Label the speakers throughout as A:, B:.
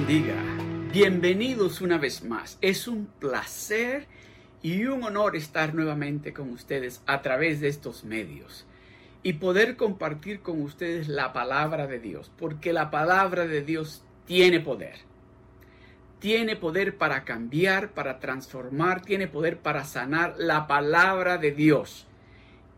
A: Bendiga. Bienvenidos una vez más. Es un placer y un honor estar nuevamente con ustedes a través de estos medios y poder compartir con ustedes la palabra de Dios, porque la palabra de Dios tiene poder. Tiene poder para cambiar, para transformar, tiene poder para sanar la palabra de Dios.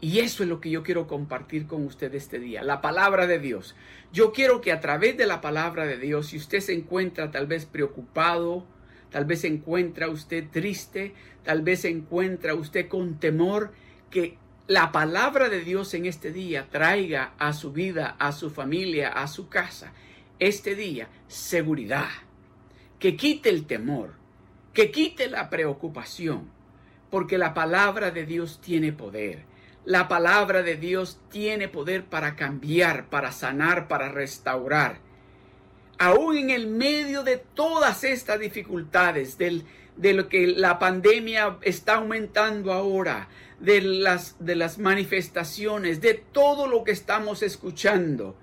A: Y eso es lo que yo quiero compartir con usted este día, la palabra de Dios. Yo quiero que a través de la palabra de Dios, si usted se encuentra tal vez preocupado, tal vez se encuentra usted triste, tal vez se encuentra usted con temor, que la palabra de Dios en este día traiga a su vida, a su familia, a su casa, este día, seguridad, que quite el temor, que quite la preocupación, porque la palabra de Dios tiene poder. La palabra de Dios tiene poder para cambiar, para sanar, para restaurar. Aún en el medio de todas estas dificultades, del, de lo que la pandemia está aumentando ahora, de las, de las manifestaciones, de todo lo que estamos escuchando,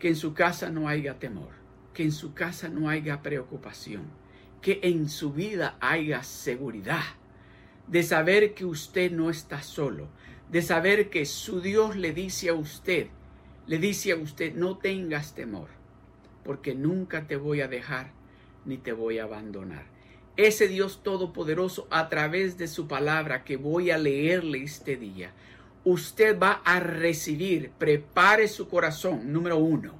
A: que en su casa no haya temor, que en su casa no haya preocupación, que en su vida haya seguridad de saber que usted no está solo, de saber que su Dios le dice a usted, le dice a usted, no tengas temor, porque nunca te voy a dejar ni te voy a abandonar. Ese Dios Todopoderoso a través de su palabra que voy a leerle este día, usted va a recibir, prepare su corazón, número uno,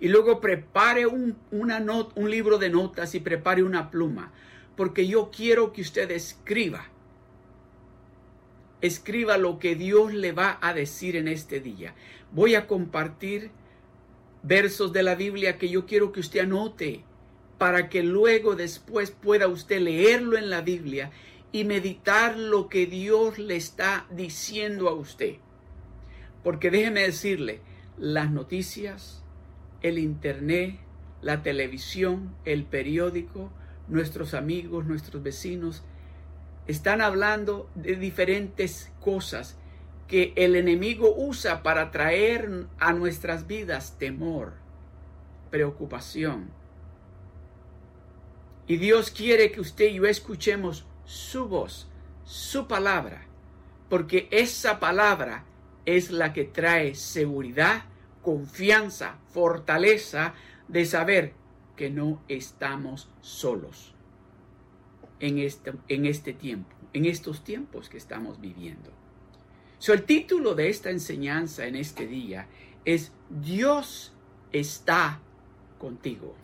A: y luego prepare un, una un libro de notas y prepare una pluma, porque yo quiero que usted escriba escriba lo que Dios le va a decir en este día. Voy a compartir versos de la Biblia que yo quiero que usted anote para que luego después pueda usted leerlo en la Biblia y meditar lo que Dios le está diciendo a usted. Porque déjeme decirle, las noticias, el internet, la televisión, el periódico, nuestros amigos, nuestros vecinos, están hablando de diferentes cosas que el enemigo usa para traer a nuestras vidas temor, preocupación. Y Dios quiere que usted y yo escuchemos su voz, su palabra, porque esa palabra es la que trae seguridad, confianza, fortaleza de saber que no estamos solos en este, en este tiempo, en estos tiempos que estamos viviendo. So, el título de esta enseñanza en este día es Dios está contigo.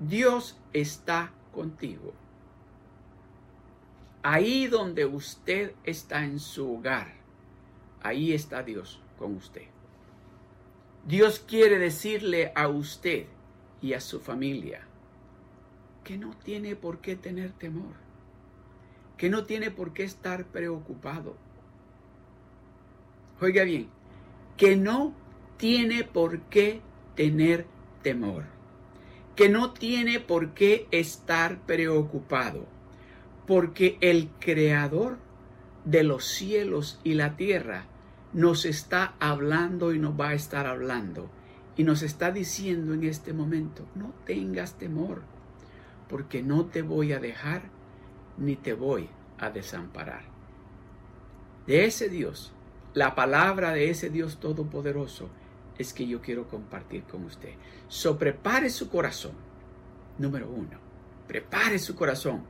A: Dios está contigo. Ahí donde usted está en su hogar, ahí está Dios con usted. Dios quiere decirle a usted y a su familia, que no tiene por qué tener temor, que no tiene por qué estar preocupado. Oiga bien, que no tiene por qué tener temor, que no tiene por qué estar preocupado, porque el creador de los cielos y la tierra nos está hablando y nos va a estar hablando y nos está diciendo en este momento, no tengas temor porque no te voy a dejar ni te voy a desamparar. De ese Dios, la palabra de ese Dios todopoderoso es que yo quiero compartir con usted. So prepare su corazón. Número uno, prepare su corazón.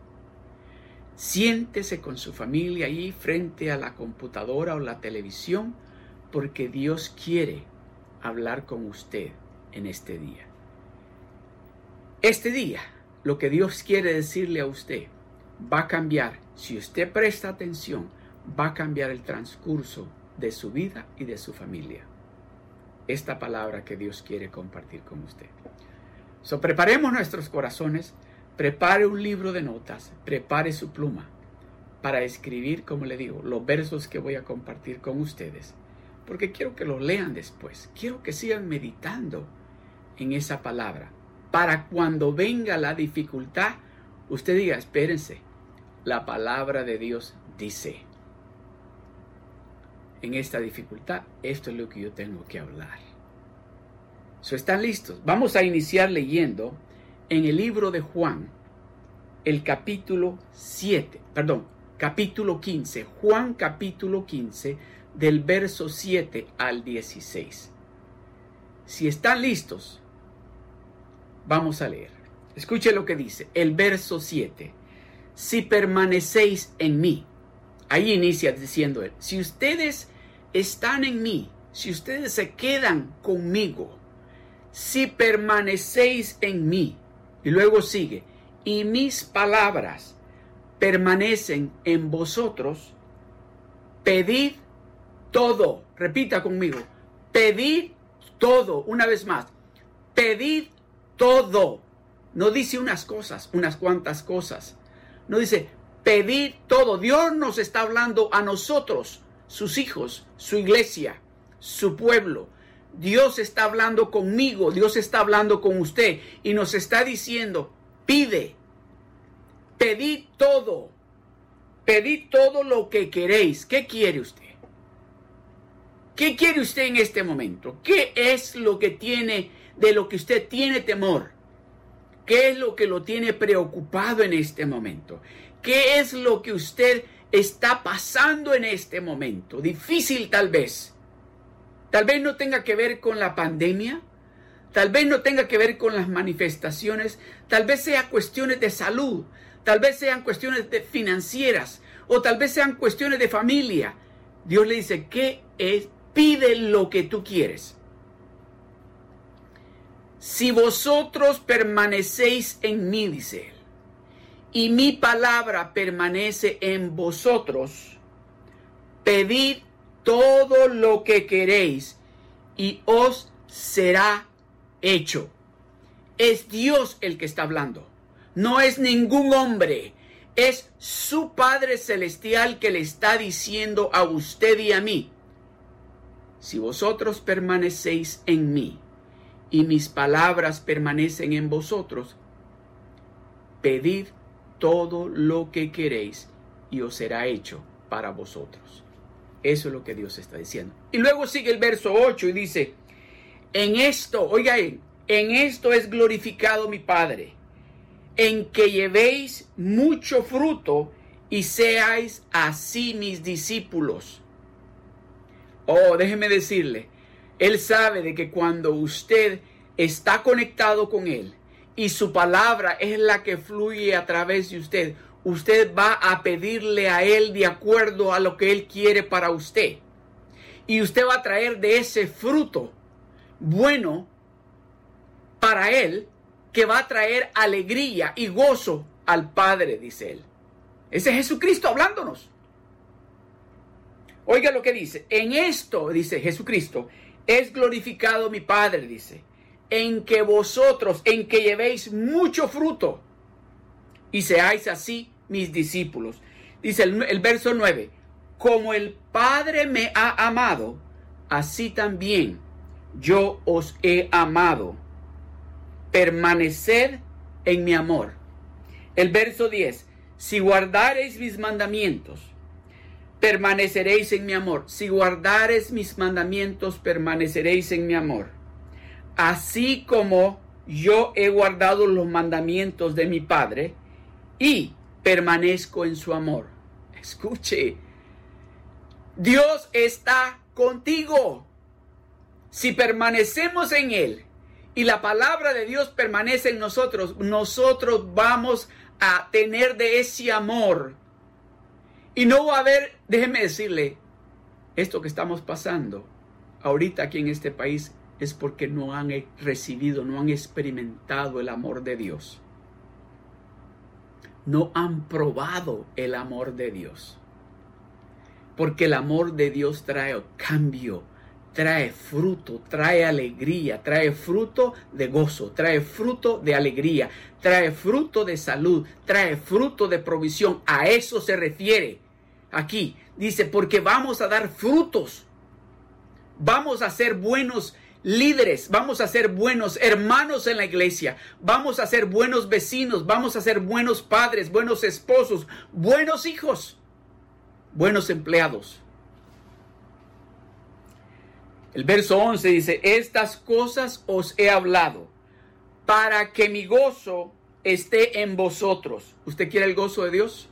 A: Siéntese con su familia ahí frente a la computadora o la televisión porque Dios quiere hablar con usted en este día. Este día lo que Dios quiere decirle a usted va a cambiar. Si usted presta atención, va a cambiar el transcurso de su vida y de su familia. Esta palabra que Dios quiere compartir con usted. So, preparemos nuestros corazones, prepare un libro de notas, prepare su pluma para escribir, como le digo, los versos que voy a compartir con ustedes. Porque quiero que lo lean después. Quiero que sigan meditando en esa palabra para cuando venga la dificultad, usted diga, espérense, la palabra de Dios dice, en esta dificultad, esto es lo que yo tengo que hablar. ¿Están listos? Vamos a iniciar leyendo en el libro de Juan, el capítulo 7, perdón, capítulo 15, Juan capítulo 15, del verso 7 al 16. Si están listos, vamos a leer. Escuche lo que dice el verso 7. Si permanecéis en mí, ahí inicia diciendo él, si ustedes están en mí, si ustedes se quedan conmigo, si permanecéis en mí, y luego sigue, y mis palabras permanecen en vosotros, pedid todo, repita conmigo, pedid todo, una vez más, pedid todo. No dice unas cosas, unas cuantas cosas. No dice, pedid todo. Dios nos está hablando a nosotros, sus hijos, su iglesia, su pueblo. Dios está hablando conmigo, Dios está hablando con usted y nos está diciendo, pide, pedid todo, pedid todo lo que queréis. ¿Qué quiere usted? ¿Qué quiere usted en este momento? ¿Qué es lo que tiene, de lo que usted tiene temor? ¿Qué es lo que lo tiene preocupado en este momento? ¿Qué es lo que usted está pasando en este momento? Difícil tal vez. Tal vez no tenga que ver con la pandemia. Tal vez no tenga que ver con las manifestaciones. Tal vez sea cuestiones de salud. Tal vez sean cuestiones de financieras. O tal vez sean cuestiones de familia. Dios le dice, ¿qué es? Pide lo que tú quieres. Si vosotros permanecéis en mí, dice él, y mi palabra permanece en vosotros, pedid todo lo que queréis y os será hecho. Es Dios el que está hablando, no es ningún hombre, es su Padre Celestial que le está diciendo a usted y a mí, si vosotros permanecéis en mí, y mis palabras permanecen en vosotros, pedid todo lo que queréis y os será hecho para vosotros. Eso es lo que Dios está diciendo. Y luego sigue el verso 8 y dice, en esto, oiga, en esto es glorificado mi Padre, en que llevéis mucho fruto y seáis así mis discípulos. Oh, déjeme decirle, él sabe de que cuando usted está conectado con Él y su palabra es la que fluye a través de usted, usted va a pedirle a Él de acuerdo a lo que Él quiere para usted. Y usted va a traer de ese fruto bueno para Él que va a traer alegría y gozo al Padre, dice Él. Ese es Jesucristo hablándonos. Oiga lo que dice. En esto, dice Jesucristo, es glorificado mi Padre, dice, en que vosotros, en que llevéis mucho fruto y seáis así mis discípulos. Dice el, verso 9, como el Padre me ha amado, así también yo os he amado. Permaneced en mi amor. El verso 10, si guardareis mis mandamientos, permaneceréis en mi amor. Si guardares mis mandamientos, permaneceréis en mi amor. Así como yo he guardado los mandamientos de mi Padre y permanezco en su amor. Escuche, Dios está contigo. Si permanecemos en Él y la palabra de Dios permanece en nosotros, nosotros vamos a tener de ese amor y no va a haber, déjeme decirle, esto que estamos pasando ahorita aquí en este país es porque no han recibido, no han experimentado el amor de Dios. No han probado el amor de Dios. Porque el amor de Dios trae cambio, trae fruto, trae alegría, trae fruto de gozo, trae fruto de alegría, trae fruto de salud, trae fruto de provisión. A eso se refiere aquí. Dice, porque vamos a dar frutos. Vamos a ser buenos líderes, vamos a ser buenos hermanos en la iglesia, vamos a ser buenos vecinos, vamos a ser buenos padres, buenos esposos, buenos hijos, buenos empleados. El verso 11 dice, estas cosas os he hablado para que mi gozo esté en vosotros. ¿Usted quiere el gozo de Dios?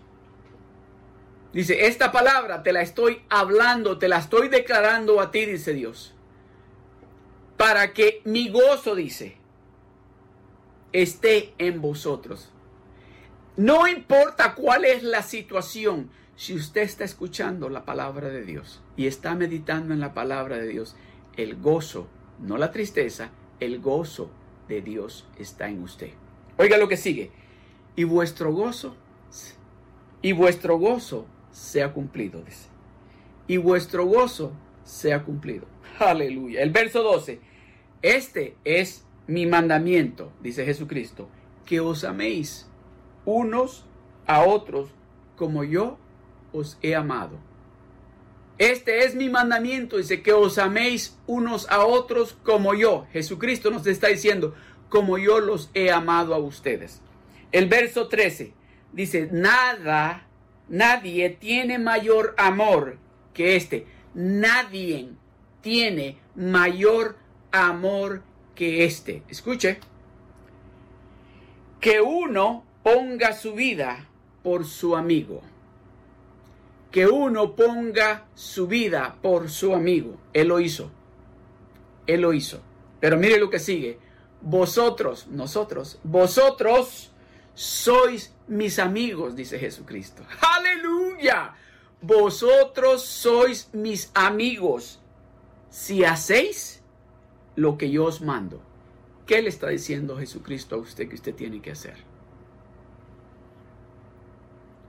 A: Dice, esta palabra te la estoy hablando, te la estoy declarando a ti, dice Dios. Para que mi gozo, dice, esté en vosotros. No importa cuál es la situación, si usted está escuchando la palabra de Dios y está meditando en la palabra de Dios, el gozo, no la tristeza, el gozo de Dios está en usted. Oiga lo que sigue. Y vuestro gozo, y vuestro gozo sea cumplido, dice. Y vuestro gozo sea cumplido. Aleluya. El verso 12. Este es mi mandamiento, dice Jesucristo, que os améis unos a otros como yo os he amado. Este es mi mandamiento, dice que os améis unos a otros como yo. Jesucristo nos está diciendo, como yo los he amado a ustedes. El verso 13 dice, nada, nadie tiene mayor amor que este. Nadie tiene mayor amor que este. Escuche, que uno ponga su vida por su amigo. Que uno ponga su vida por su amigo. Él lo hizo. Él lo hizo. Pero mire lo que sigue vosotros, nosotros, vosotros sois mis amigos, dice Jesucristo. Aleluya. Vosotros sois mis amigos si hacéis lo que yo os mando. ¿Qué le está diciendo Jesucristo a usted que usted tiene que hacer?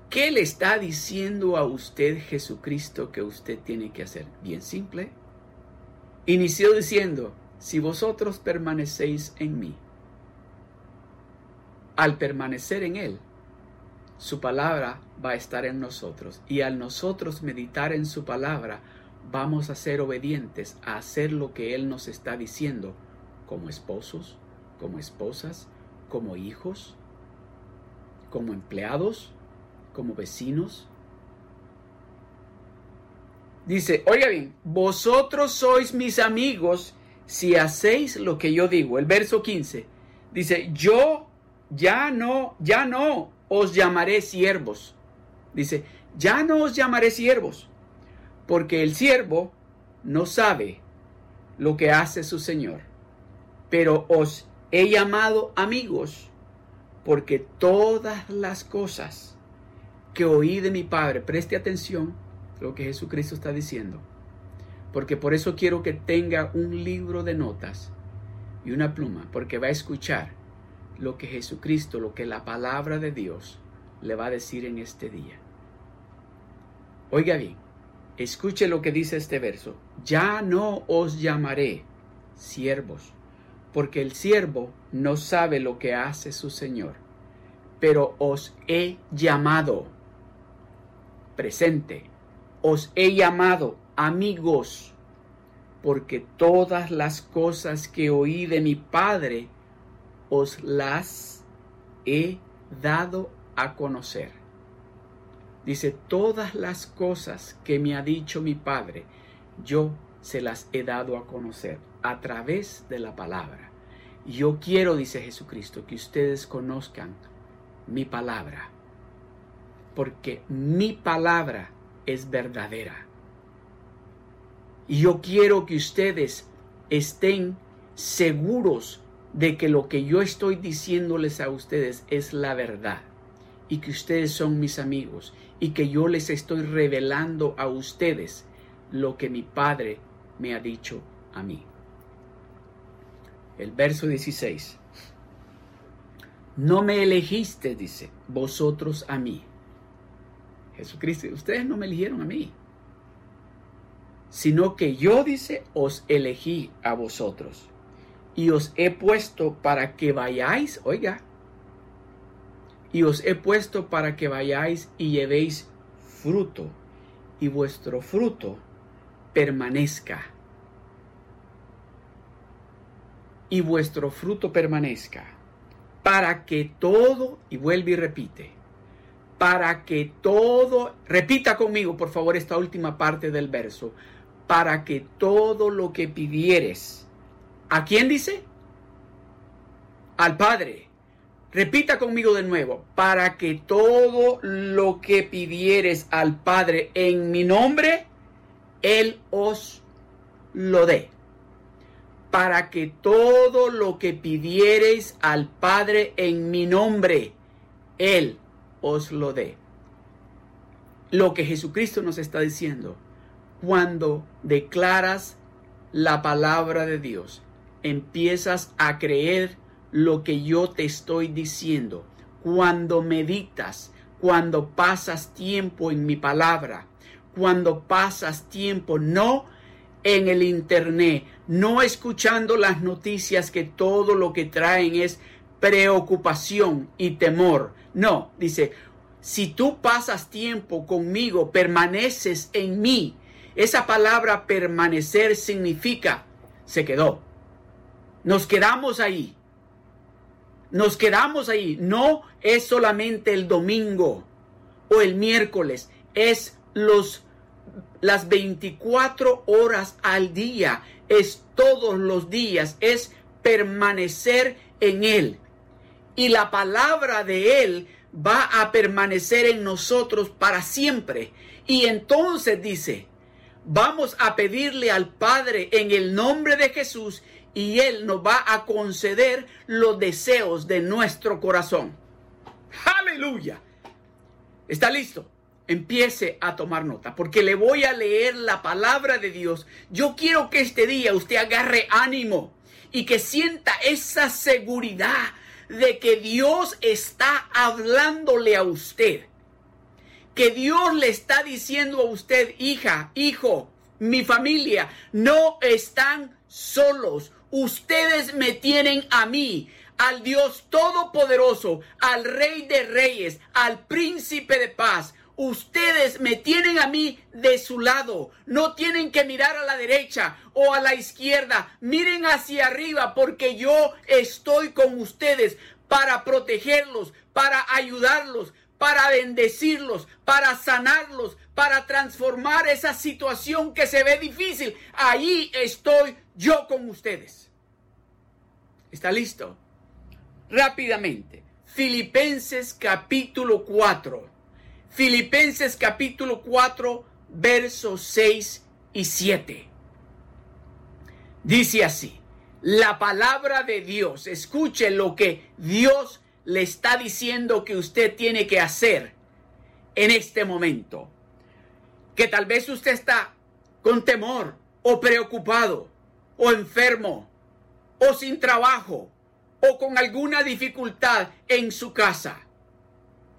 A: ¿Qué le está diciendo a usted Jesucristo que usted tiene que hacer? Bien simple. Inició diciendo, si vosotros permanecéis en mí. Al permanecer en Él, su palabra va a estar en nosotros y al nosotros meditar en su palabra, vamos a ser obedientes a hacer lo que Él nos está diciendo como esposos, como esposas, como hijos, como empleados, como vecinos. Dice, oiga bien, vosotros sois mis amigos si hacéis lo que yo digo. El verso 15 dice, yo ya no, ya no os llamaré siervos. Dice, ya no os llamaré siervos, porque el siervo no sabe lo que hace su Señor. Pero os he llamado amigos, porque todas las cosas que oí de mi Padre, preste atención lo que Jesucristo está diciendo porque por eso quiero que tenga un libro de notas y una pluma, porque va a escuchar lo que Jesucristo, lo que la palabra de Dios le va a decir en este día. Oiga bien, escuche lo que dice este verso. Ya no os llamaré siervos, porque el siervo no sabe lo que hace su Señor, pero os he llamado presente, os he llamado amigos, porque todas las cosas que oí de mi Padre os las he dado a conocer. Dice, todas las cosas que me ha dicho mi Padre, yo se las he dado a conocer a través de la palabra. Yo quiero, dice Jesucristo, que ustedes conozcan mi palabra, porque mi palabra es verdadera y yo quiero que ustedes estén seguros de que lo que yo estoy diciéndoles a ustedes es la verdad y que ustedes son mis amigos y que yo les estoy revelando a ustedes lo que mi Padre me ha dicho a mí. El verso 16. No me elegiste, dice, vosotros a mí. Jesucristo, ustedes no me eligieron a mí sino que yo, dice, os elegí a vosotros y os he puesto para que vayáis, oiga, y os he puesto para que vayáis y llevéis fruto, y vuestro fruto permanezca. Y vuestro fruto permanezca, para que todo, y vuelve y repite, para que todo, repita conmigo por favor esta última parte del verso, para que todo lo que pidieres, ¿a quién dice? Al Padre. Repita conmigo de nuevo, para que todo lo que pidieres al Padre en mi nombre, Él os lo dé. Para que todo lo que pidiereis al Padre en mi nombre, Él os lo dé. Lo que Jesucristo nos está diciendo cuando declaras la palabra de Dios, empiezas a creer lo que yo te estoy diciendo. Cuando meditas, cuando pasas tiempo en mi palabra, cuando pasas tiempo no en el internet, no escuchando las noticias que todo lo que traen es preocupación y temor. No, dice, si tú pasas tiempo conmigo, permaneces en mí, esa palabra permanecer significa se quedó. Nos quedamos ahí. Nos quedamos ahí. No es solamente el domingo o el miércoles, es los las 24 horas al día, es todos los días, es permanecer en él. Y la palabra de él va a permanecer en nosotros para siempre. Y entonces dice, vamos a pedirle al Padre en el nombre de Jesús y Él nos va a conceder los deseos de nuestro corazón. Aleluya. ¿Está listo? Empiece a tomar nota, porque le voy a leer la palabra de Dios. Yo quiero que este día usted agarre ánimo y que sienta esa seguridad de que Dios está hablándole a usted que Dios le está diciendo a usted, hija, hijo, mi familia, no están solos. Ustedes me tienen a mí, al Dios Todopoderoso, al Rey de Reyes, al Príncipe de Paz. Ustedes me tienen a mí de su lado. No tienen que mirar a la derecha o a la izquierda. Miren hacia arriba porque yo estoy con ustedes para protegerlos, para ayudarlos, para bendecirlos, para sanarlos, para transformar esa situación que se ve difícil. Ahí estoy yo con ustedes. ¿Está listo? Rápidamente. Filipenses capítulo 4. Filipenses capítulo 4, versos 6 y 7. Dice así, la palabra de Dios, escuche lo que Dios le está diciendo que usted tiene que hacer en este momento. Que tal vez usted está con temor o preocupado o enfermo o sin trabajo o con alguna dificultad en su casa.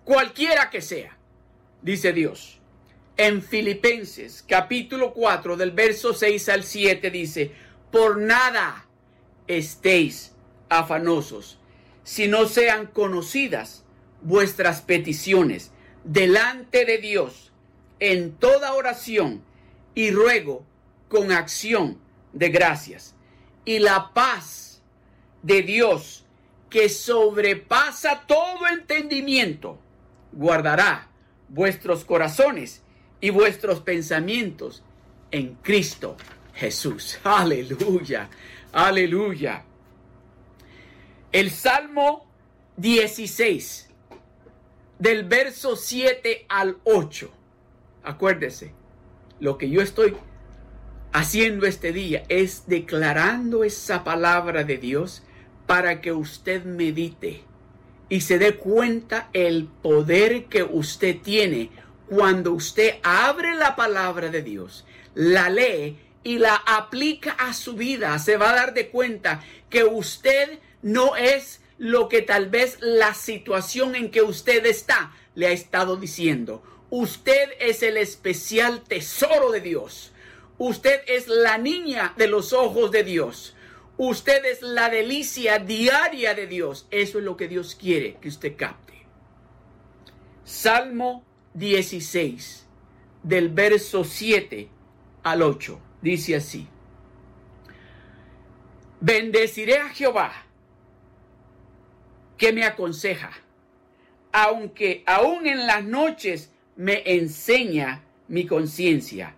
A: Cualquiera que sea, dice Dios. En Filipenses capítulo 4 del verso 6 al 7 dice, por nada estéis afanosos si no sean conocidas vuestras peticiones delante de Dios en toda oración y ruego con acción de gracias. Y la paz de Dios que sobrepasa todo entendimiento, guardará vuestros corazones y vuestros pensamientos en Cristo Jesús. Aleluya, aleluya. El Salmo 16, del verso 7 al 8. Acuérdese, lo que yo estoy haciendo este día es declarando esa palabra de Dios para que usted medite y se dé cuenta el poder que usted tiene cuando usted abre la palabra de Dios, la lee y la aplica a su vida. Se va a dar de cuenta que usted no es lo que tal vez la situación en que usted está le ha estado diciendo. Usted es el especial tesoro de Dios. Usted es la niña de los ojos de Dios. Usted es la delicia diaria de Dios. Eso es lo que Dios quiere que usted capte. Salmo 16, del verso 7 al 8. Dice así. Bendeciré a Jehová que me aconseja, aunque aún en las noches me enseña mi conciencia.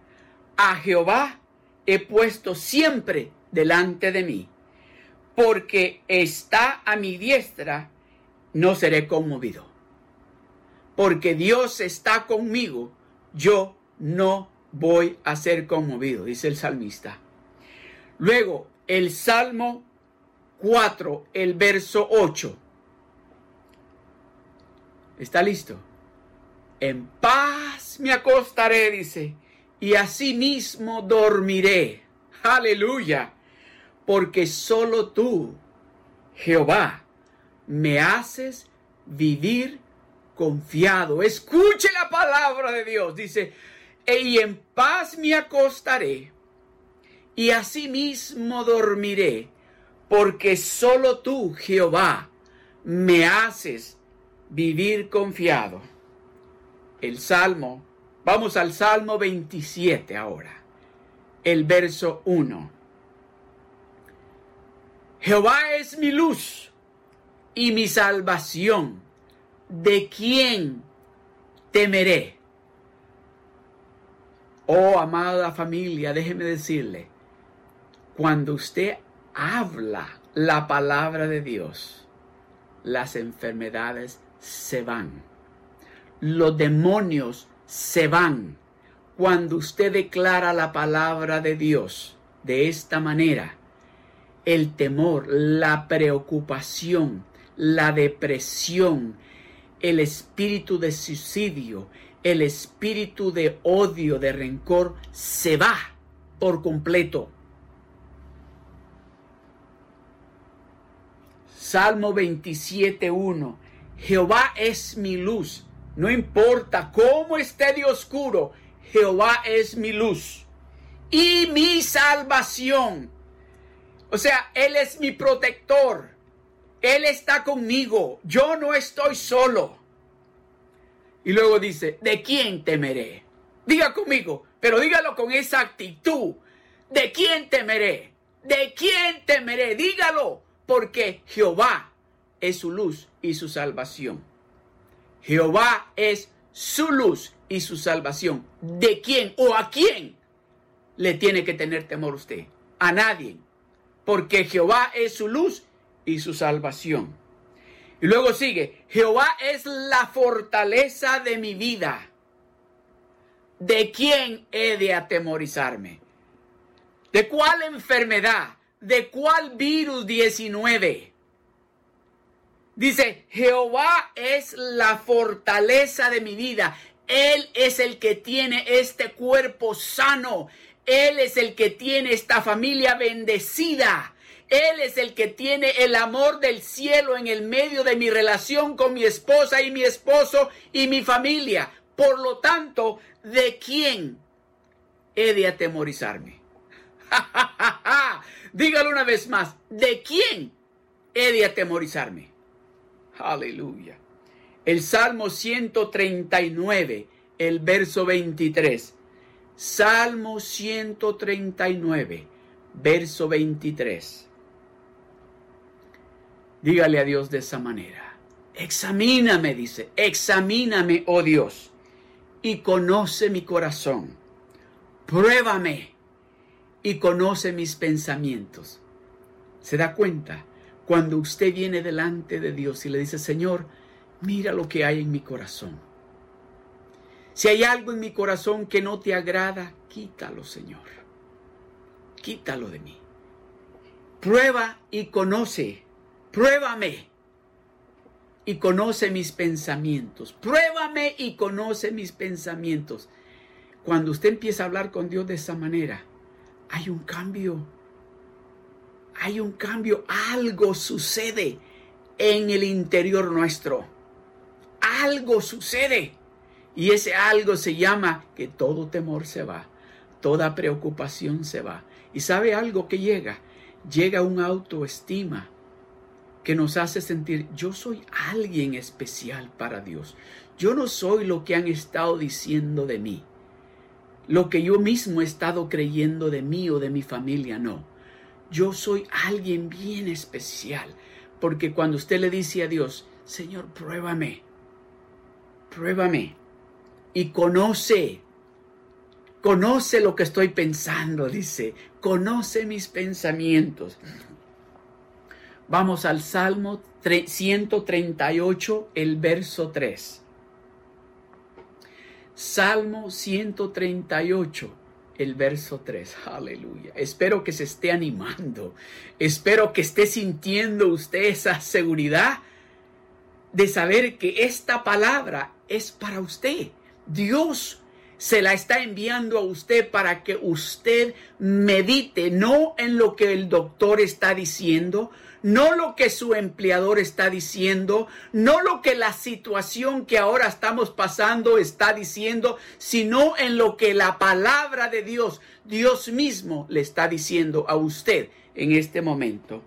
A: A Jehová he puesto siempre delante de mí, porque está a mi diestra, no seré conmovido. Porque Dios está conmigo, yo no voy a ser conmovido, dice el salmista. Luego, el Salmo 4, el verso 8. ¿Está listo? En paz me acostaré, dice, y asimismo dormiré. Aleluya. Porque solo tú, Jehová, me haces vivir confiado. Escuche la palabra de Dios. Dice, y en paz me acostaré y asimismo dormiré, porque solo tú, Jehová, me haces vivir confiado. El Salmo, vamos al Salmo 27 ahora, el verso 1. Jehová es mi luz y mi salvación. ¿De quién temeré? Oh, amada familia, déjeme decirle, cuando usted habla la palabra de Dios, las enfermedades se van. Los demonios se van. Cuando usted declara la palabra de Dios de esta manera, el temor, la preocupación, la depresión, el espíritu de suicidio, el espíritu de odio, de rencor, se va por completo. Salmo 27.1. Jehová es mi luz. No importa cómo esté de oscuro, Jehová es mi luz y mi salvación. O sea, Él es mi protector. Él está conmigo. Yo no estoy solo. Y luego dice, ¿de quién temeré? Diga conmigo, pero dígalo con esa actitud. ¿De quién temeré? ¿De quién temeré? Dígalo, porque Jehová es su luz y su salvación. Jehová es su luz y su salvación. ¿De quién o a quién le tiene que tener temor usted? A nadie. Porque Jehová es su luz y su salvación. Y luego sigue, Jehová es la fortaleza de mi vida. ¿De quién he de atemorizarme? ¿De cuál enfermedad? ¿De cuál virus 19? Dice, Jehová es la fortaleza de mi vida. Él es el que tiene este cuerpo sano. Él es el que tiene esta familia bendecida. Él es el que tiene el amor del cielo en el medio de mi relación con mi esposa y mi esposo y mi familia. Por lo tanto, ¿de quién he de atemorizarme? Dígalo una vez más, ¿de quién he de atemorizarme? Aleluya. El Salmo 139, el verso 23. Salmo 139, verso 23. Dígale a Dios de esa manera. Examíname, dice, examíname, oh Dios, y conoce mi corazón. Pruébame y conoce mis pensamientos. ¿Se da cuenta? Cuando usted viene delante de Dios y le dice, Señor, mira lo que hay en mi corazón. Si hay algo en mi corazón que no te agrada, quítalo, Señor. Quítalo de mí. Prueba y conoce Pruébame y conoce mis pensamientos. Pruébame y conoce mis pensamientos. Cuando usted empieza a hablar con Dios de esa manera, hay un cambio. Hay un cambio. Algo sucede en el interior nuestro. Algo sucede. Y ese algo se llama que todo temor se va. Toda preocupación se va. Y sabe algo que llega. Llega un autoestima que nos hace sentir, yo soy alguien especial para Dios. Yo no soy lo que han estado diciendo de mí, lo que yo mismo he estado creyendo de mí o de mi familia, no. Yo soy alguien bien especial, porque cuando usted le dice a Dios, Señor, pruébame, pruébame y conoce Conoce lo que estoy pensando, dice. Conoce mis pensamientos. Vamos al Salmo 138, el verso 3. Salmo 138, el verso 3. Aleluya. Espero que se esté animando. Espero que esté sintiendo usted esa seguridad de saber que esta palabra es para usted. Dios se la está enviando a usted para que usted medite no en lo que el doctor está diciendo, no lo que su empleador está diciendo, no lo que la situación que ahora estamos pasando está diciendo, sino en lo que la palabra de Dios, Dios mismo le está diciendo a usted en este momento.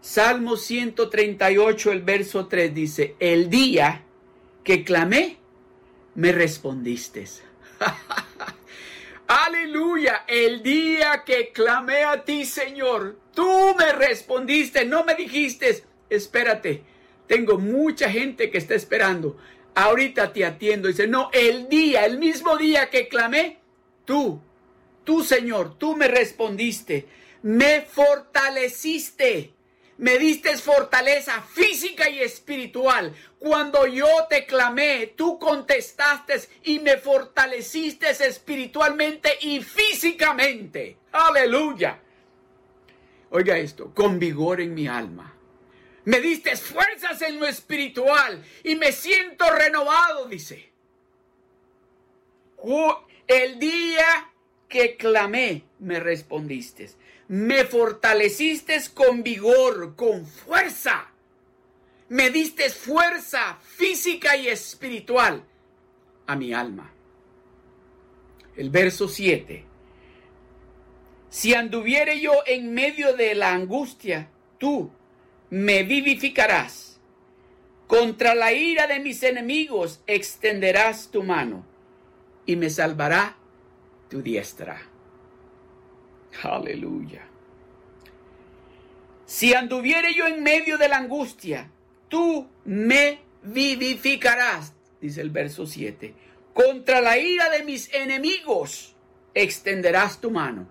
A: Salmo 138, el verso 3 dice, el día que clamé, me respondiste. Aleluya, el día que clamé a ti, Señor, tú me respondiste, no me dijiste, espérate, tengo mucha gente que está esperando, ahorita te atiendo. Dice, no, el día, el mismo día que clamé, tú, tú, Señor, tú me respondiste, me fortaleciste me diste fortaleza física y espiritual. Cuando yo te clamé, tú contestaste y me fortaleciste espiritualmente y físicamente. Aleluya. Oiga esto, con vigor en mi alma. Me diste fuerzas en lo espiritual y me siento renovado, dice. El día que clamé, me respondiste me fortaleciste con vigor, con fuerza. Me diste fuerza física y espiritual a mi alma. El verso 7. Si anduviere yo en medio de la angustia, tú me vivificarás. Contra la ira de mis enemigos extenderás tu mano y me salvará tu diestra. Aleluya. Si anduviere yo en medio de la angustia, tú me vivificarás, dice el verso 7. Contra la ira de mis enemigos extenderás tu mano.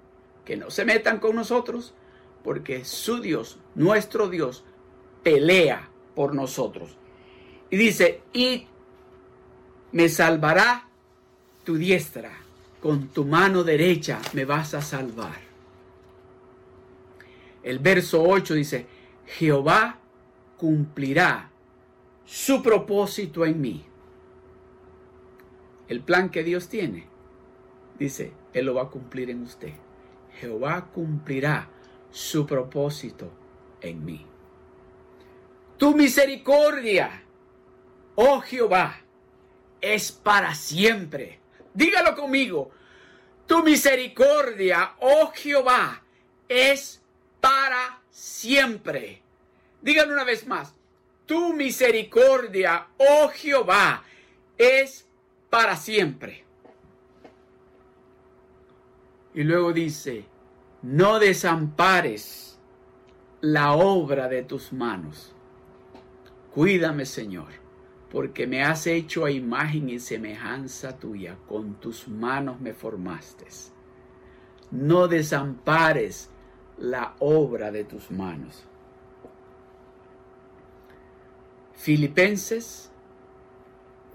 A: Que no se metan con nosotros, porque su Dios, nuestro Dios, pelea por nosotros. Y dice, y me salvará tu diestra, con tu mano derecha me vas a salvar. El verso 8 dice, Jehová cumplirá su propósito en mí. El plan que Dios tiene, dice, Él lo va a cumplir en usted. Jehová cumplirá su propósito en mí. Tu misericordia, oh Jehová, es para siempre. Dígalo conmigo. Tu misericordia, oh Jehová, es para siempre. Díganlo una vez más. Tu misericordia, oh Jehová, es para siempre. Y luego dice, no desampares la obra de tus manos. Cuídame, Señor, porque me has hecho a imagen y semejanza tuya, con tus manos me formaste. No desampares la obra de tus manos. Filipenses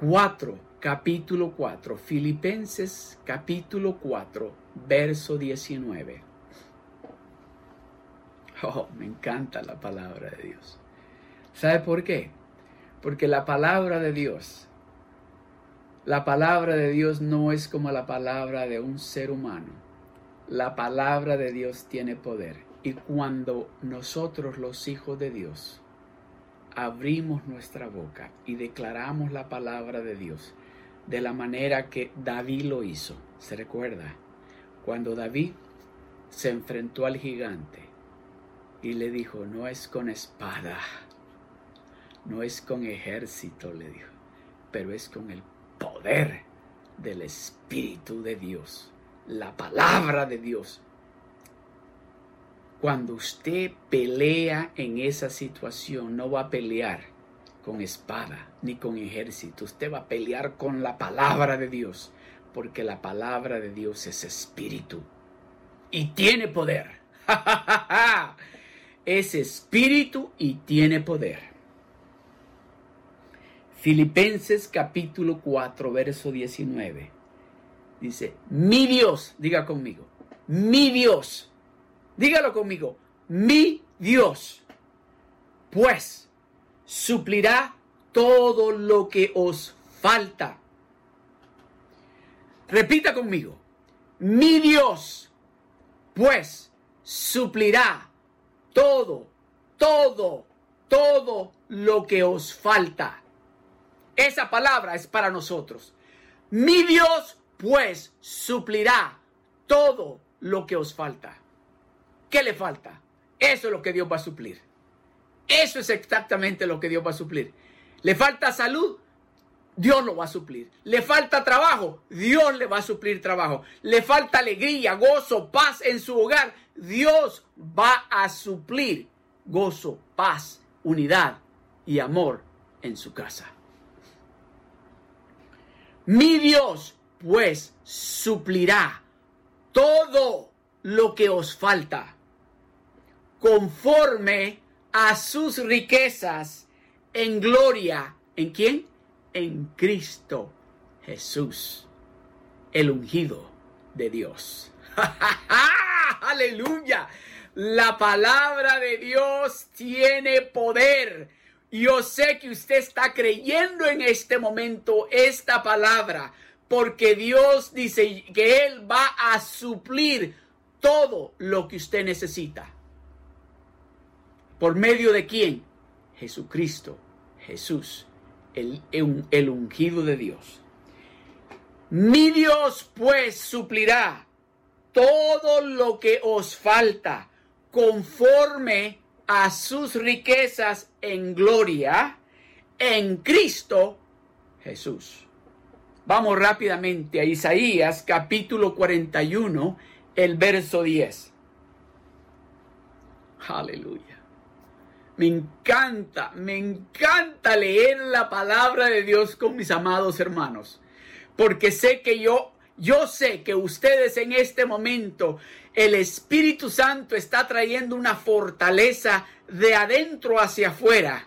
A: 4, capítulo 4. Filipenses capítulo 4, verso 19. Oh, me encanta la palabra de Dios. ¿Sabe por qué? Porque la palabra de Dios, la palabra de Dios no es como la palabra de un ser humano la palabra de Dios tiene poder. Y cuando nosotros los hijos de Dios abrimos nuestra boca y declaramos la palabra de Dios de la manera que David lo hizo, se recuerda, cuando David se enfrentó al gigante y le dijo, no es con espada, no es con ejército, le dijo, pero es con el poder del Espíritu de Dios la palabra de Dios. Cuando usted pelea en esa situación, no va a pelear con espada ni con ejército. Usted va a pelear con la palabra de Dios. porque la palabra de Dios es espíritu y tiene poder. es espíritu y tiene poder. Filipenses capítulo 4, verso 19. Dice, mi Dios, diga conmigo, mi Dios, dígalo conmigo, mi Dios, pues suplirá todo lo que os falta. Repita conmigo, mi Dios, pues suplirá todo, todo, todo lo que os falta. Esa palabra es para nosotros. Mi Dios, pues, suplirá todo lo que os falta. ¿Qué le falta? Eso es lo que Dios va a suplir. Eso es exactamente lo que Dios va a suplir. Le falta salud, Dios lo va a suplir. Le falta trabajo, Dios le va a suplir trabajo. Le falta alegría, gozo, paz en su hogar, Dios va a suplir gozo, paz, unidad y amor en su casa. Mi Dios, pues, suplirá todo lo que os falta conforme a sus riquezas en gloria. ¿En quién? En Cristo Jesús, el ungido de Dios. Aleluya. La palabra de Dios tiene poder. Yo sé que usted está creyendo en este momento esta palabra, porque Dios dice que Él va a suplir todo lo que usted necesita. ¿Por medio de quién? Jesucristo, Jesús, el, el, ungido de Dios. Mi Dios pues suplirá todo lo que os falta conforme a sus riquezas en gloria en Cristo Jesús. Vamos rápidamente a Isaías capítulo 41, el verso 10. Aleluya. Me encanta, me encanta leer la palabra de Dios con mis amados hermanos, porque sé que yo, yo sé que ustedes en este momento, el Espíritu Santo está trayendo una fortaleza de adentro hacia afuera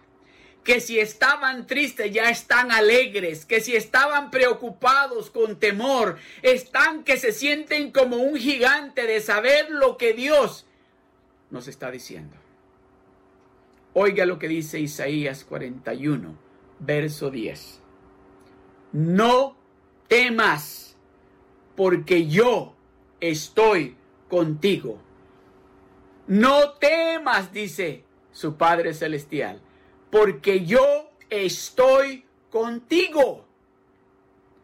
A: que si estaban tristes ya están alegres, que si estaban preocupados con temor, están que se sienten como un gigante de saber lo que Dios nos está diciendo. Oiga lo que dice Isaías 41, verso 10. No temas, porque yo estoy contigo. No temas, dice su Padre Celestial, porque yo estoy contigo.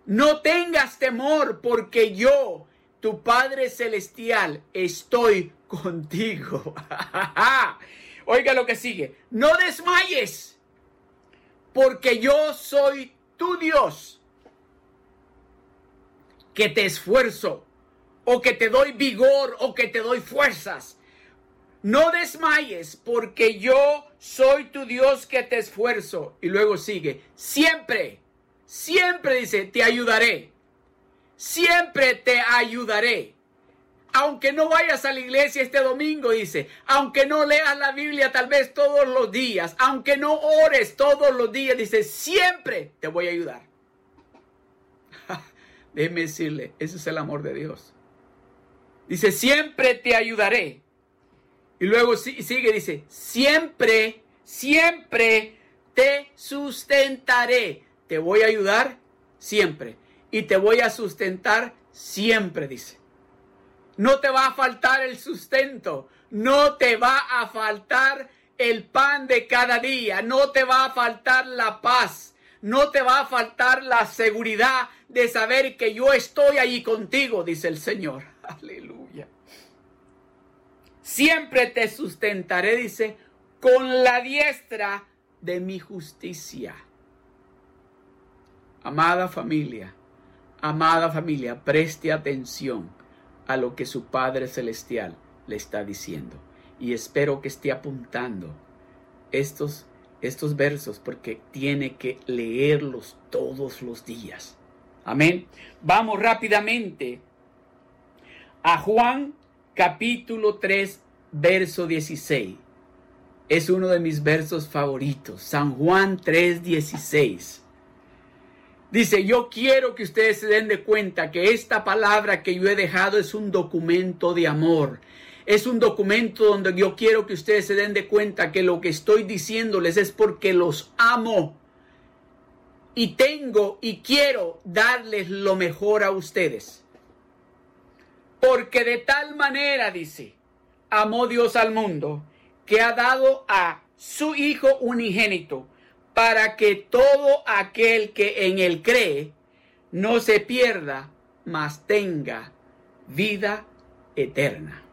A: No tengas temor, porque yo, tu Padre Celestial, estoy contigo. Oiga lo que sigue. No desmayes, porque yo soy tu Dios, que te esfuerzo, o que te doy vigor, o que te doy fuerzas. No desmayes, porque yo soy tu Dios que te esfuerzo. Y luego sigue, siempre, siempre dice, te ayudaré. Siempre te ayudaré aunque no vayas a la iglesia este domingo, dice, aunque no leas la Biblia tal vez todos los días, aunque no ores todos los días, dice, siempre te voy a ayudar. Déjeme decirle, ese es el amor de Dios. Dice, siempre te ayudaré. Y luego sigue, dice, siempre, siempre te sustentaré. Te voy a ayudar siempre. Y te voy a sustentar siempre, dice. No te va a faltar el sustento. No te va a faltar el pan de cada día. No te va a faltar la paz. No te va a faltar la seguridad de saber que yo estoy allí contigo, dice el Señor. Aleluya. Siempre te sustentaré, dice, con la diestra de mi justicia. Amada familia, amada familia, preste atención a lo que su Padre Celestial le está diciendo. Y espero que esté apuntando estos, estos versos porque tiene que leerlos todos los días. Amén. Vamos rápidamente a Juan capítulo 3, verso 16. Es uno de mis versos favoritos. San Juan 3, 16. Dice, yo quiero que ustedes se den de cuenta que esta palabra que yo he dejado es un documento de amor. Es un documento donde yo quiero que ustedes se den de cuenta que lo que estoy diciéndoles es porque los amo. Y tengo y quiero darles lo mejor a ustedes. Porque de tal manera, dice, amó Dios al mundo, que ha dado a su Hijo unigénito, para que todo aquel que en él cree no se pierda, mas tenga vida eterna.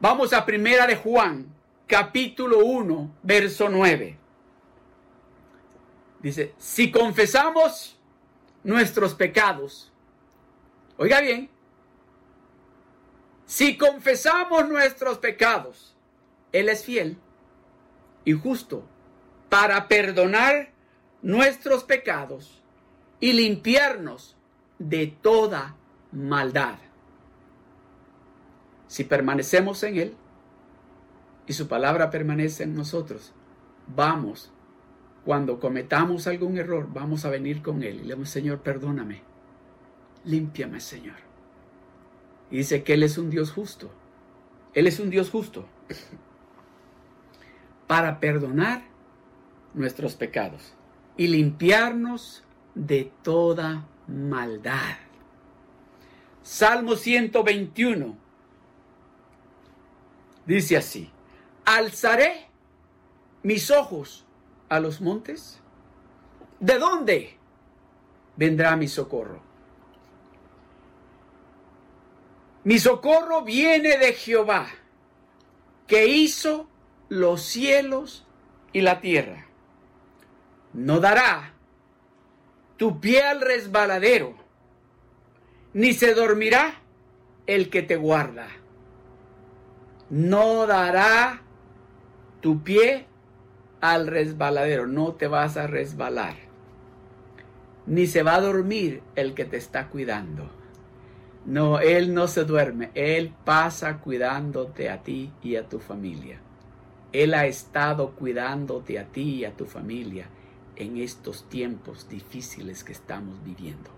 A: Vamos a primera de Juan, capítulo 1, verso 9. Dice, si confesamos nuestros pecados, oiga bien, si confesamos nuestros pecados, Él es fiel y justo para perdonar nuestros pecados y limpiarnos de toda maldad. Si permanecemos en Él y su palabra permanece en nosotros, vamos, cuando cometamos algún error, vamos a venir con Él y le Señor, perdóname, límpiame, Señor. Y dice que Él es un Dios justo. Él es un Dios justo para perdonar nuestros pecados y limpiarnos de toda maldad. Salmo 121 dice así, alzaré mis ojos a los montes. ¿De dónde vendrá mi socorro? Mi socorro viene de Jehová, que hizo los cielos y la tierra. No dará tu pie al resbaladero, ni se dormirá el que te guarda. No dará tu pie al resbaladero, no te vas a resbalar, ni se va a dormir el que te está cuidando. No, Él no se duerme, Él pasa cuidándote a ti y a tu familia. Él ha estado cuidándote a ti y a tu familia en estos tiempos difíciles que estamos viviendo.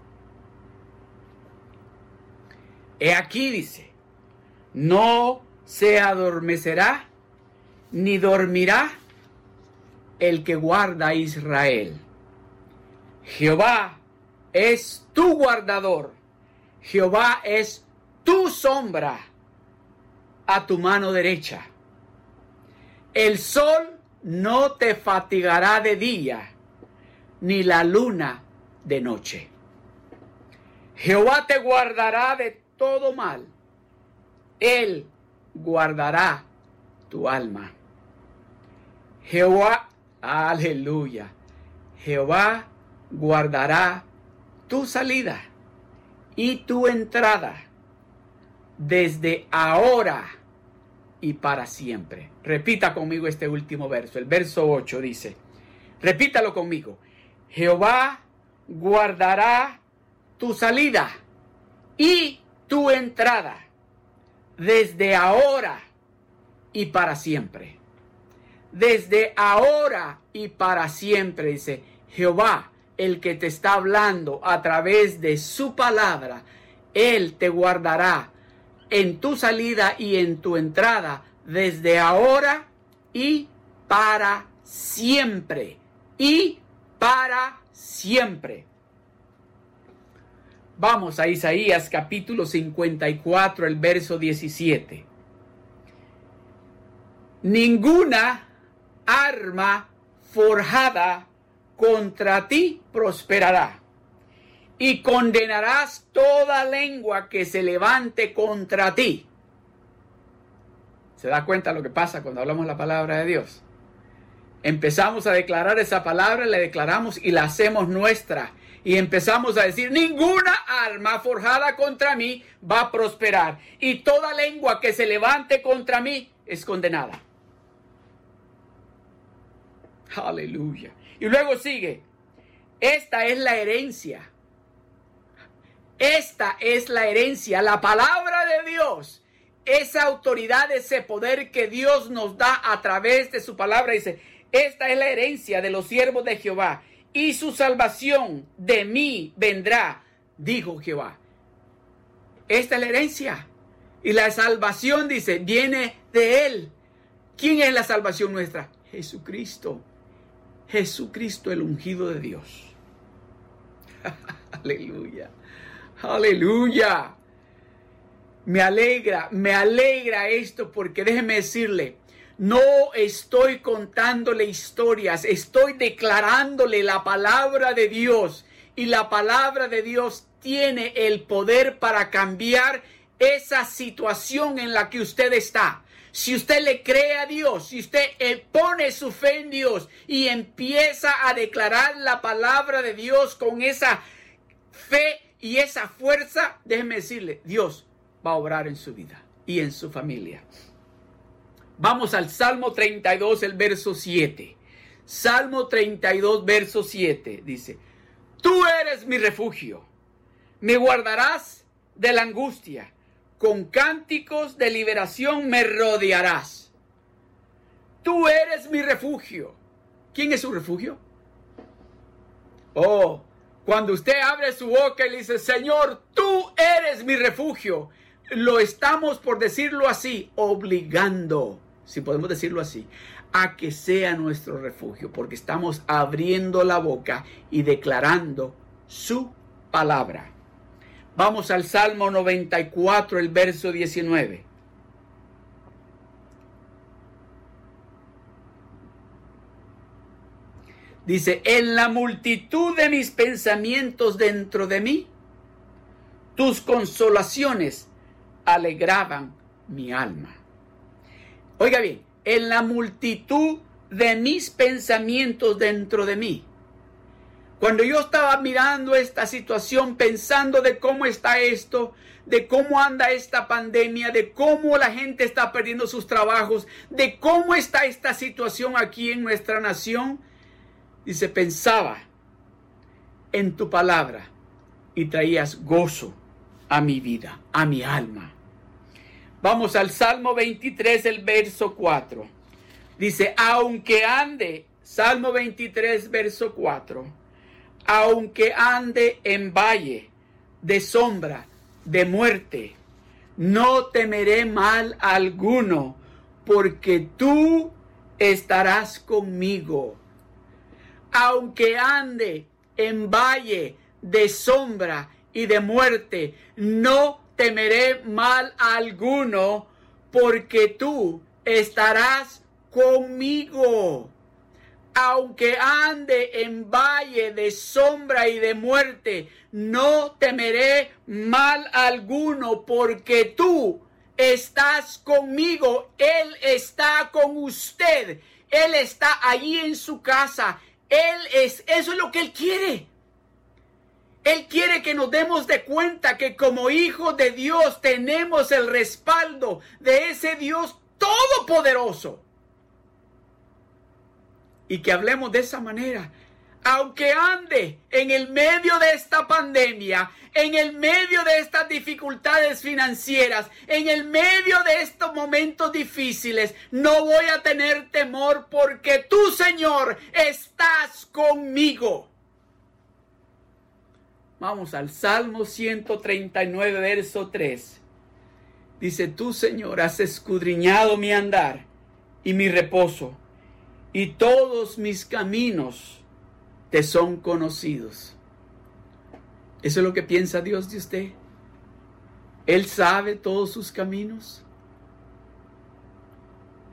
A: He aquí dice, no se adormecerá ni dormirá el que guarda a Israel. Jehová es tu guardador Jehová es tu sombra a tu mano derecha. El sol no te fatigará de día, ni la luna de noche. Jehová te guardará de todo mal. Él guardará tu alma. Jehová, aleluya. Jehová guardará tu salida y tu entrada desde ahora y para siempre. Repita conmigo este último verso. El verso 8 dice, repítalo conmigo. Jehová guardará tu salida y tu entrada desde ahora y para siempre. Desde ahora y para siempre, dice Jehová el que te está hablando a través de su palabra, Él te guardará en tu salida y en tu entrada desde ahora y para siempre. Y para siempre. Vamos a Isaías capítulo 54, el verso 17. Ninguna arma forjada contra ti prosperará. Y condenarás toda lengua que se levante contra ti. ¿Se da cuenta lo que pasa cuando hablamos la palabra de Dios? Empezamos a declarar esa palabra, la declaramos y la hacemos nuestra. Y empezamos a decir, ninguna alma forjada contra mí va a prosperar. Y toda lengua que se levante contra mí es condenada. Aleluya. Y luego sigue, esta es la herencia esta es la herencia, la palabra de Dios. Esa autoridad, ese poder que Dios nos da a través de su palabra. Dice, esta es la herencia de los siervos de Jehová y su salvación de mí vendrá, dijo Jehová. Esta es la herencia. Y la salvación, dice, viene de Él. ¿Quién es la salvación nuestra? Jesucristo. Jesucristo, el ungido de Dios. Aleluya. Aleluya. Me alegra, me alegra esto porque déjeme decirle, no estoy contándole historias, estoy declarándole la palabra de Dios y la palabra de Dios tiene el poder para cambiar esa situación en la que usted está. Si usted le cree a Dios, si usted eh, pone su fe en Dios y empieza a declarar la palabra de Dios con esa fe y esa fuerza, déjeme decirle, Dios va a obrar en su vida y en su familia. Vamos al Salmo 32, el verso 7. Salmo 32, verso 7 dice, Tú eres mi refugio, me guardarás de la angustia, con cánticos de liberación me rodearás. Tú eres mi refugio. ¿Quién es su refugio? Oh, cuando usted abre su boca y dice, Señor, tú eres mi refugio, lo estamos, por decirlo así, obligando, si podemos decirlo así, a que sea nuestro refugio, porque estamos abriendo la boca y declarando su palabra. Vamos al Salmo 94, el verso 19. Dice, en la multitud de mis pensamientos dentro de mí, tus consolaciones alegraban mi alma. Oiga bien, en la multitud de mis pensamientos dentro de mí. Cuando yo estaba mirando esta situación, pensando de cómo está esto, de cómo anda esta pandemia, de cómo la gente está perdiendo sus trabajos, de cómo está esta situación aquí en nuestra nación, dice, pensaba en tu palabra y traías gozo a mi vida, a mi alma. Vamos al Salmo 23, el verso 4. Dice, aunque ande, Salmo 23, verso 4, aunque ande en valle de sombra, de muerte, no temeré mal alguno, porque tú estarás conmigo. Aunque ande en valle de sombra y de muerte, no temeré mal alguno, porque tú estarás conmigo. Aunque ande en valle de sombra y de muerte, no temeré mal alguno, porque tú estás conmigo. Él está con usted. Él está allí en su casa. Él es, eso es lo que Él quiere. Él quiere que nos demos de cuenta que como hijos de Dios tenemos el respaldo de ese Dios todopoderoso. Y que hablemos de esa manera. Aunque ande en el medio de esta pandemia, en el medio de estas dificultades financieras, en el medio de estos momentos difíciles, no voy a tener temor porque tú, Señor, estás conmigo. Vamos al Salmo 139, verso 3. Dice, tú Señor has escudriñado mi andar y mi reposo, y todos mis caminos te son conocidos. ¿Eso es lo que piensa Dios de usted? Él sabe todos sus caminos.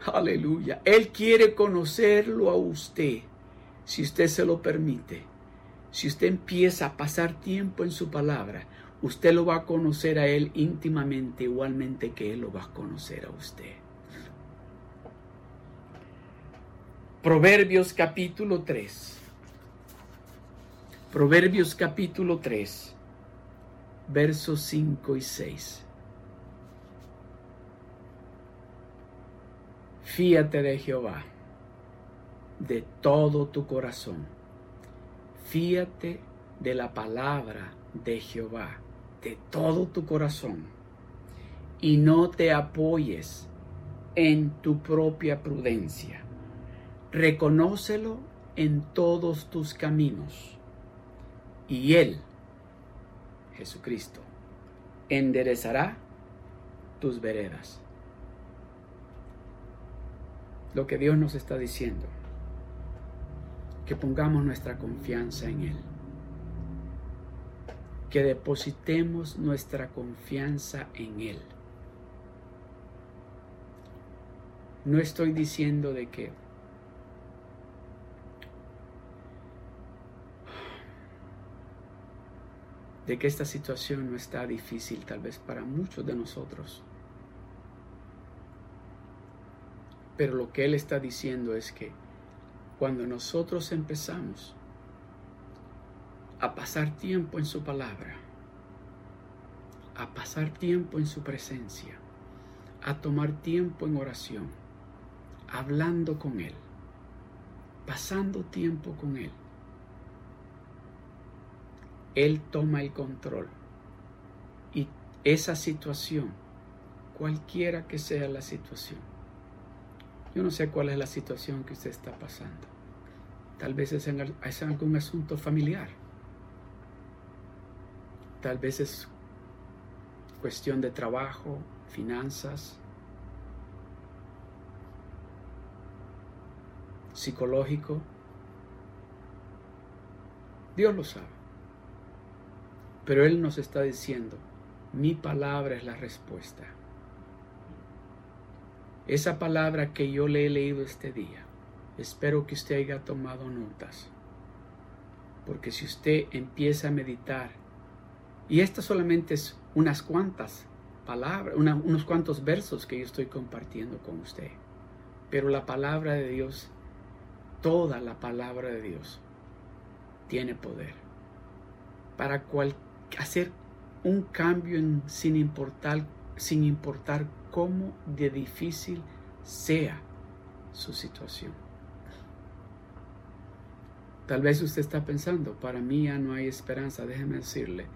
A: Aleluya. Él quiere conocerlo a usted, si usted se lo permite. Si usted empieza a pasar tiempo en su palabra, usted lo va a conocer a Él íntimamente, igualmente que Él lo va a conocer a usted. Proverbios capítulo 3. Proverbios capítulo 3, versos 5 y 6. Fíate de Jehová de todo tu corazón Fíate de la palabra de Jehová de todo tu corazón y no te apoyes en tu propia prudencia. Reconócelo en todos tus caminos y Él, Jesucristo, enderezará tus veredas. Lo que Dios nos está diciendo, que pongamos nuestra confianza en Él que depositemos nuestra confianza en Él. No estoy diciendo de que de que esta situación no está difícil tal vez para muchos de nosotros. Pero lo que Él está diciendo es que cuando nosotros empezamos a pasar tiempo en su palabra, a pasar tiempo en su presencia, a tomar tiempo en oración, hablando con Él, pasando tiempo con Él. Él toma el control y esa situación, cualquiera que sea la situación, yo no sé cuál es la situación que usted está pasando. Tal vez es, algún asunto familiar Tal vez es cuestión de trabajo, finanzas, psicológico. Dios lo sabe. Pero Él nos está diciendo, mi palabra es la respuesta. Esa palabra que yo le he leído este día, espero que usted haya tomado notas. Porque si usted empieza a meditar y estas solamente es unas cuantas palabras, unos cuantos versos que yo estoy compartiendo con usted. Pero la palabra de Dios, toda la palabra de Dios, tiene poder para hacer un cambio sin, importar, sin importar cómo de difícil sea su situación. Tal vez usted está pensando, para mí ya no hay esperanza, déjeme decirle,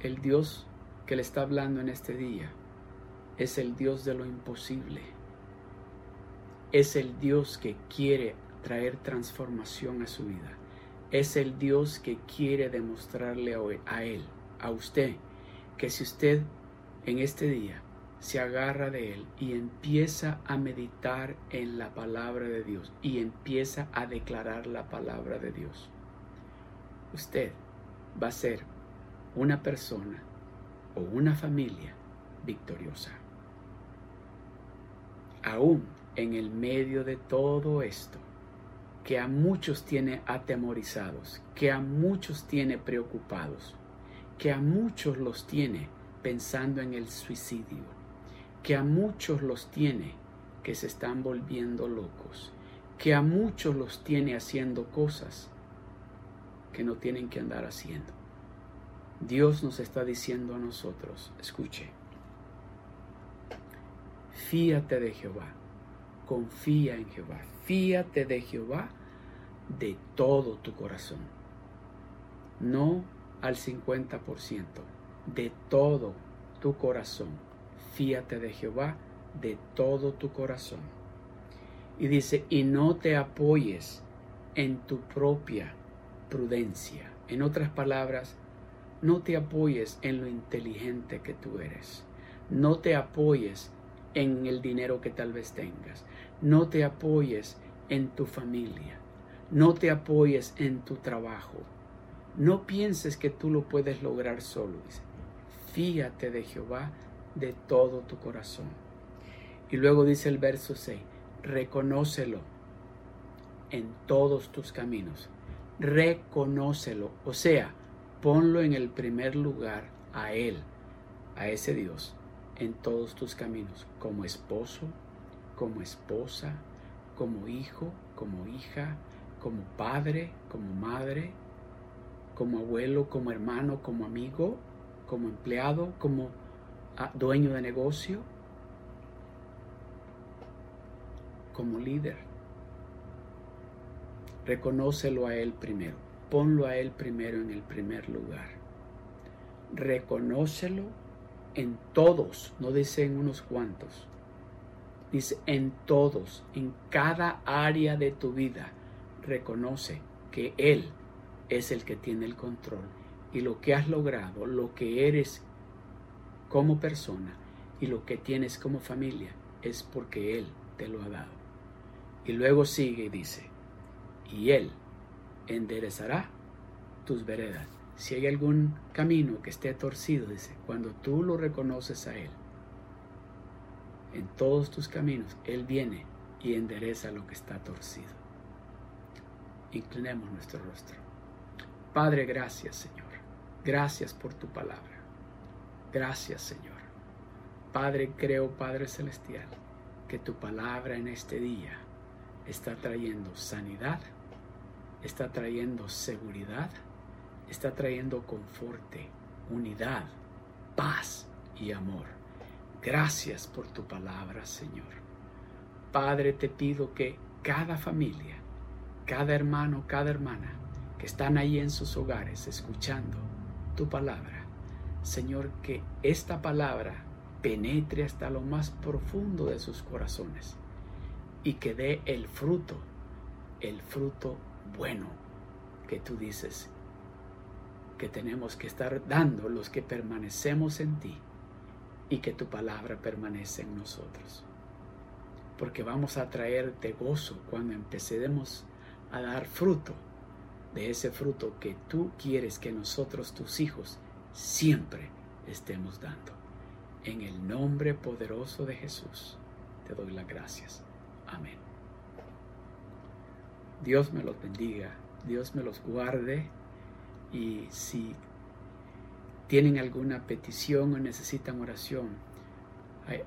A: el Dios que le está hablando en este día es el Dios de lo imposible. Es el Dios que quiere traer transformación a su vida. Es el Dios que quiere demostrarle a Él, a usted, que si usted en este día se agarra de Él y empieza a meditar en la palabra de Dios y empieza a declarar la palabra de Dios, usted va a ser una persona o una familia victoriosa. Aún en el medio de todo esto, que a muchos tiene atemorizados, que a muchos tiene preocupados, que a muchos los tiene pensando en el suicidio, que a muchos los tiene que se están volviendo locos, que a muchos los tiene haciendo cosas que no tienen que andar haciendo. Dios nos está diciendo a nosotros, escuche, fíate de Jehová, confía en Jehová, fíate de Jehová de todo tu corazón, no al 50%, de todo tu corazón, fíate de Jehová de todo tu corazón. Y dice, y no te apoyes en tu propia prudencia. En otras palabras, no te apoyes en lo inteligente que tú eres. No te apoyes en el dinero que tal vez tengas. No te apoyes en tu familia. No te apoyes en tu trabajo. No pienses que tú lo puedes lograr solo. Fíate de Jehová de todo tu corazón. Y luego dice el verso 6, reconócelo en todos tus caminos. Reconócelo. O sea, Ponlo en el primer lugar a Él, a ese Dios, en todos tus caminos, como esposo, como esposa, como hijo, como hija, como padre, como madre, como abuelo, como hermano, como amigo, como empleado, como ah, dueño de negocio, como líder. Reconócelo a Él primero ponlo a Él primero en el primer lugar. reconócelo en todos, no dice en unos cuantos, dice en todos, en cada área de tu vida, reconoce que Él es el que tiene el control y lo que has logrado, lo que eres como persona y lo que tienes como familia es porque Él te lo ha dado. Y luego sigue y dice, y Él enderezará tus veredas. Si hay algún camino que esté torcido, dice, cuando tú lo reconoces a Él, en todos tus caminos, Él viene y endereza lo que está torcido. Inclinemos nuestro rostro. Padre, gracias Señor. Gracias por tu palabra. Gracias Señor. Padre, creo, Padre Celestial, que tu palabra en este día está trayendo sanidad, está trayendo seguridad, está trayendo conforte, unidad, paz y amor. Gracias por tu palabra, Señor. Padre, te pido que cada familia, cada hermano, cada hermana están ahí en sus hogares escuchando tu palabra, Señor, que esta palabra penetre hasta lo más profundo de sus corazones y que dé el fruto, el fruto bueno que tú dices que tenemos que estar dando los que permanecemos en ti y que tu palabra permanece en nosotros. Porque vamos a traerte gozo cuando empecemos a dar fruto de ese fruto que tú quieres que nosotros, tus hijos, siempre estemos dando. En el nombre poderoso de Jesús te doy las gracias. Amén. Dios me los bendiga, Dios me los guarde y si tienen alguna petición o necesitan oración,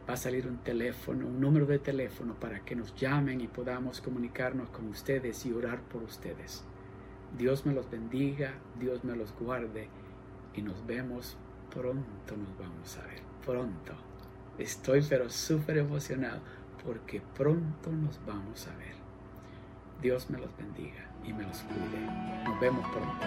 A: va a salir un teléfono, un número de teléfono para que nos llamen y podamos comunicarnos con ustedes y orar por ustedes. Dios me los bendiga, Dios me los guarde y nos vemos pronto, nos vamos a ver, pronto. Estoy pero súper emocionado porque pronto nos vamos a ver. Dios me los bendiga y me los cuide. Nos vemos pronto.